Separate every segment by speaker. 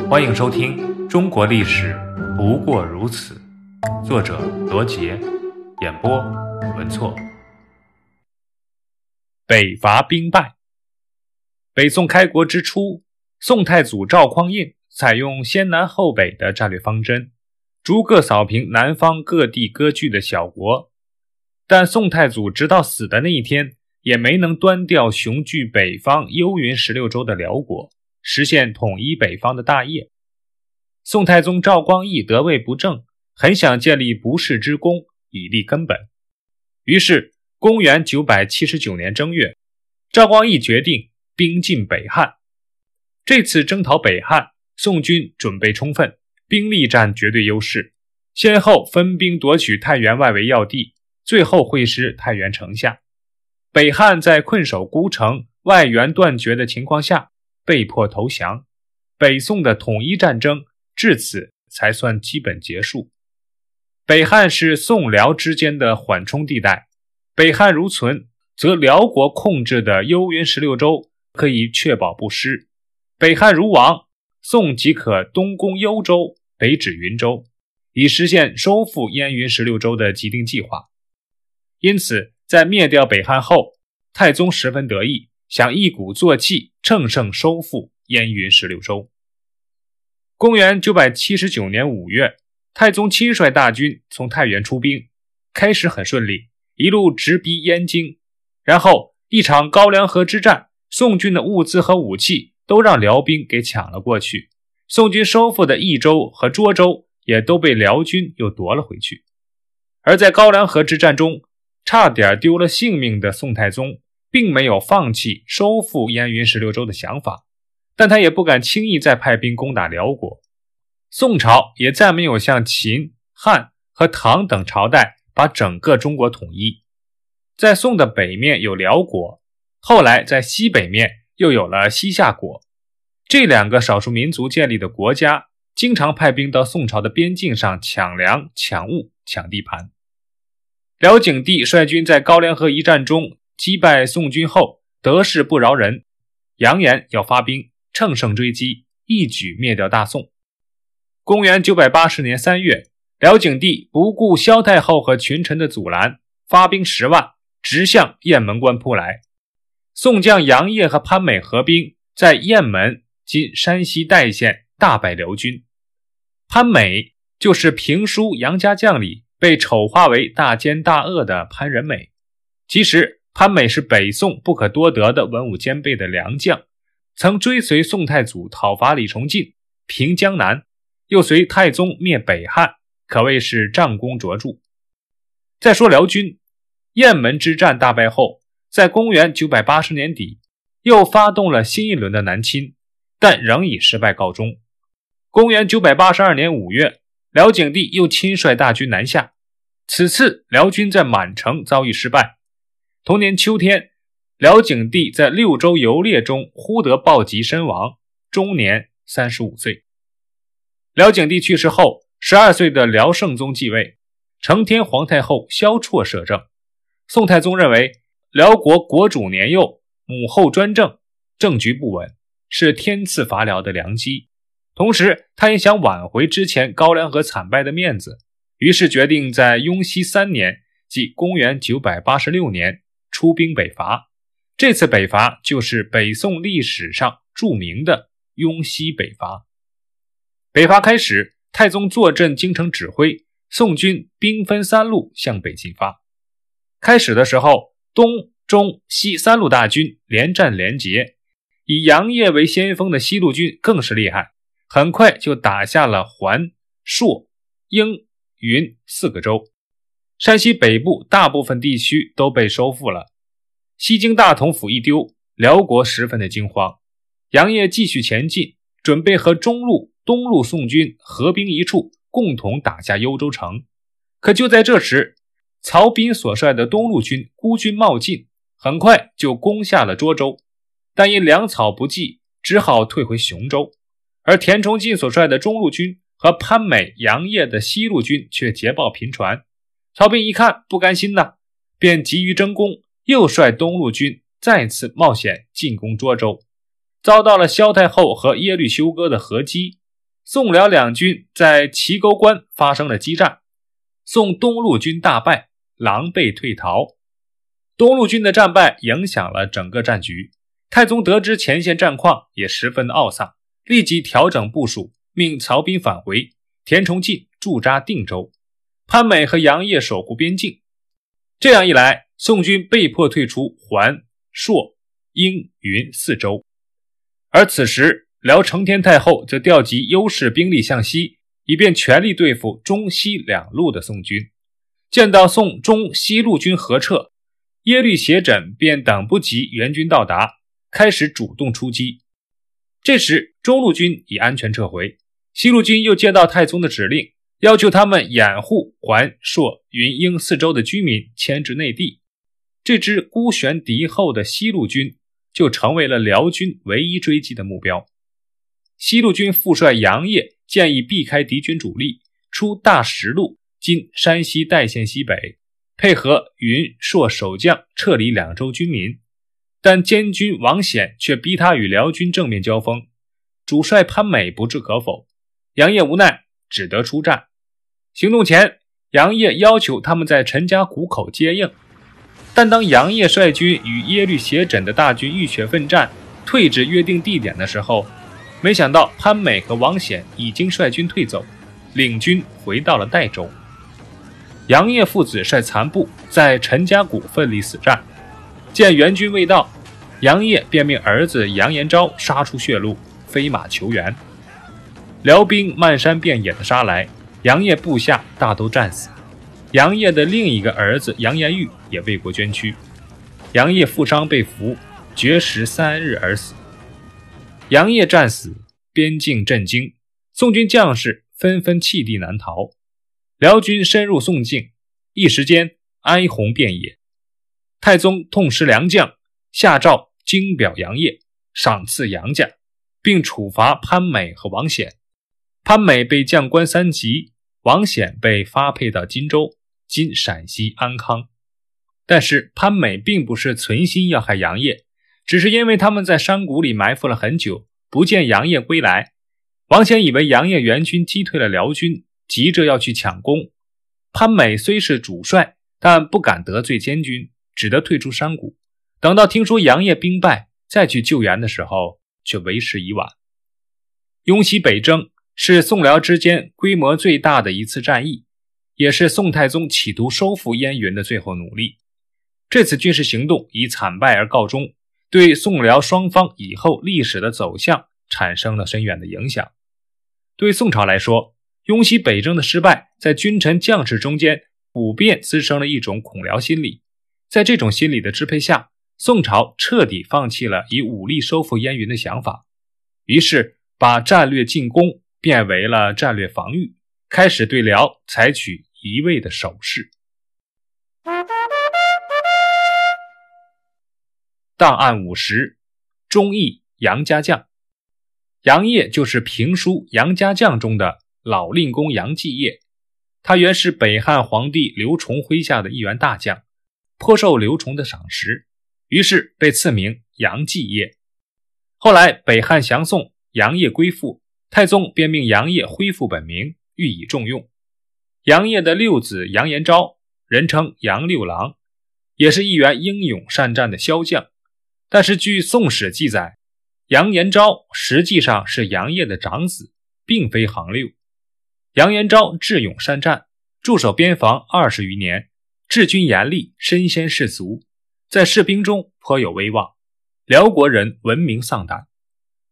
Speaker 1: 欢迎收听《中国历史不过如此》，作者罗杰，演播文措。北伐兵败。北宋开国之初，宋太祖赵匡胤采用先南后北的战略方针，逐个扫平南方各地割据的小国。但宋太祖直到死的那一天，也没能端掉雄踞北方幽云十六州的辽国。实现统一北方的大业。宋太宗赵光义得位不正，很想建立不世之功以立根本。于是，公元九百七十九年正月，赵光义决定兵进北汉。这次征讨北汉，宋军准备充分，兵力占绝对优势，先后分兵夺取太原外围要地，最后会师太原城下。北汉在困守孤城、外援断绝的情况下。被迫投降，北宋的统一战争至此才算基本结束。北汉是宋辽之间的缓冲地带，北汉如存，则辽国控制的幽云十六州可以确保不失；北汉如亡，宋即可东攻幽州，北指云州，以实现收复燕云十六州的既定计划。因此，在灭掉北汉后，太宗十分得意。想一鼓作气，乘胜收复燕云十六州。公元九百七十九年五月，太宗亲率大军从太原出兵，开始很顺利，一路直逼燕京。然后一场高梁河之战，宋军的物资和武器都让辽兵给抢了过去，宋军收复的益州和涿州也都被辽军又夺了回去。而在高梁河之战中，差点丢了性命的宋太宗。并没有放弃收复燕云十六州的想法，但他也不敢轻易再派兵攻打辽国。宋朝也再没有像秦、汉和唐等朝代把整个中国统一。在宋的北面有辽国，后来在西北面又有了西夏国。这两个少数民族建立的国家，经常派兵到宋朝的边境上抢粮、抢物、抢地盘。辽景帝率军在高梁河一战中。击败宋军后，得势不饶人，扬言要发兵乘胜追击，一举灭掉大宋。公元九百八十年三月，辽景帝不顾萧太后和群臣的阻拦，发兵十万，直向雁门关扑来。宋将杨业和潘美合兵，在雁门（今山西代县）大败辽军。潘美就是评书《杨家将》里被丑化为大奸大恶的潘仁美，其实。潘美是北宋不可多得的文武兼备的良将，曾追随宋太祖讨伐李崇进，平江南，又随太宗灭北汉，可谓是战功卓著。再说辽军，雁门之战大败后，在公元980年底，又发动了新一轮的南侵，但仍以失败告终。公元982年5月，辽景帝又亲率大军南下，此次辽军在满城遭遇失败。同年秋天，辽景帝在六州游猎中忽得暴疾身亡，终年三十五岁。辽景帝去世后，十二岁的辽圣宗继位，承天皇太后萧绰摄政。宋太宗认为辽国国主年幼，母后专政，政局不稳，是天赐伐辽的良机。同时，他也想挽回之前高梁河惨败的面子，于是决定在雍熙三年，即公元九百八十六年。出兵北伐，这次北伐就是北宋历史上著名的雍熙北伐。北伐开始，太宗坐镇京城指挥，宋军兵分三路向北进发。开始的时候，东、中、西三路大军连战连捷，以杨业为先锋的西路军更是厉害，很快就打下了环、朔、英、云四个州。山西北部大部分地区都被收复了，西京大同府一丢，辽国十分的惊慌。杨业继续前进，准备和中路、东路宋军合兵一处，共同打下幽州城。可就在这时，曹彬所率的东路军孤军冒进，很快就攻下了涿州，但因粮草不济，只好退回雄州。而田崇进所率的中路军和潘美、杨业的西路军却捷报频传。曹彬一看不甘心呐，便急于争功，又率东路军再次冒险进攻涿州，遭到了萧太后和耶律休哥的合击，宋辽两军在齐沟关发生了激战，宋东路军大败，狼狈退逃。东路军的战败影响了整个战局。太宗得知前线战况，也十分的懊丧，立即调整部署，命曹彬返回，田崇进驻扎定州，潘美和杨业守护边境。这样一来，宋军被迫退出环、朔、应、云四州。而此时，辽成天太后则调集优势兵力向西，以便全力对付中西两路的宋军。见到宋中西路军合撤，耶律斜轸便等不及援军到达。开始主动出击，这时中路军已安全撤回，西路军又接到太宗的指令，要求他们掩护环、朔、云、英四州的居民迁至内地。这支孤悬敌后的西路军就成为了辽军唯一追击的目标。西路军副帅杨业建议避开敌军主力，出大石路（今山西代县西北），配合云、朔守将撤离两州军民。但监军王显却逼他与辽军正面交锋，主帅潘美不置可否，杨业无奈只得出战。行动前，杨业要求他们在陈家谷口接应，但当杨业率军与耶律斜轸的大军浴血奋战，退至约定地点的时候，没想到潘美和王显已经率军退走，领军回到了代州。杨业父子率残部在陈家谷奋力死战。见援军未到，杨业便命儿子杨延昭杀出血路，飞马求援。辽兵漫山遍野的杀来，杨业部下大都战死。杨业的另一个儿子杨延玉也为国捐躯。杨业负伤被俘，绝食三日而死。杨业战死，边境震惊，宋军将士纷纷弃地难逃。辽军深入宋境，一时间哀鸿遍野。太宗痛失良将，下诏精表杨业，赏赐杨家，并处罚潘美和王显。潘美被降官三级，王显被发配到荆州（今陕西安康）。但是潘美并不是存心要害杨业，只是因为他们在山谷里埋伏了很久，不见杨业归来。王显以为杨业援军击退了辽军，急着要去抢功。潘美虽是主帅，但不敢得罪监军。只得退出山谷，等到听说杨业兵败，再去救援的时候，却为时已晚。雍西北征是宋辽之间规模最大的一次战役，也是宋太宗企图收复燕云的最后努力。这次军事行动以惨败而告终，对宋辽双方以后历史的走向产生了深远的影响。对宋朝来说，雍西北征的失败，在君臣将士中间普遍滋生了一种恐辽心理。在这种心理的支配下，宋朝彻底放弃了以武力收复燕云的想法，于是把战略进攻变为了战略防御，开始对辽采取一味的守势。档案五十，忠义杨家将，杨业就是评书《杨家将》中的老令公杨继业，他原是北汉皇帝刘崇麾下的一员大将。颇受刘崇的赏识，于是被赐名杨继业。后来北汉降宋，杨业归附，太宗便命杨业恢复本名，予以重用。杨业的六子杨延昭，人称杨六郎，也是一员英勇善战的骁将。但是据《宋史》记载，杨延昭实际上是杨业的长子，并非行六。杨延昭智勇善战，驻守边防二十余年。治军严厉，身先士卒，在士兵中颇有威望，辽国人闻名丧胆。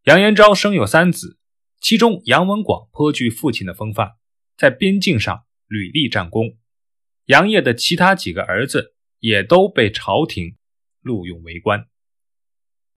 Speaker 1: 杨延昭生有三子，其中杨文广颇具父亲的风范，在边境上屡立战功。杨业的其他几个儿子也都被朝廷录用为官。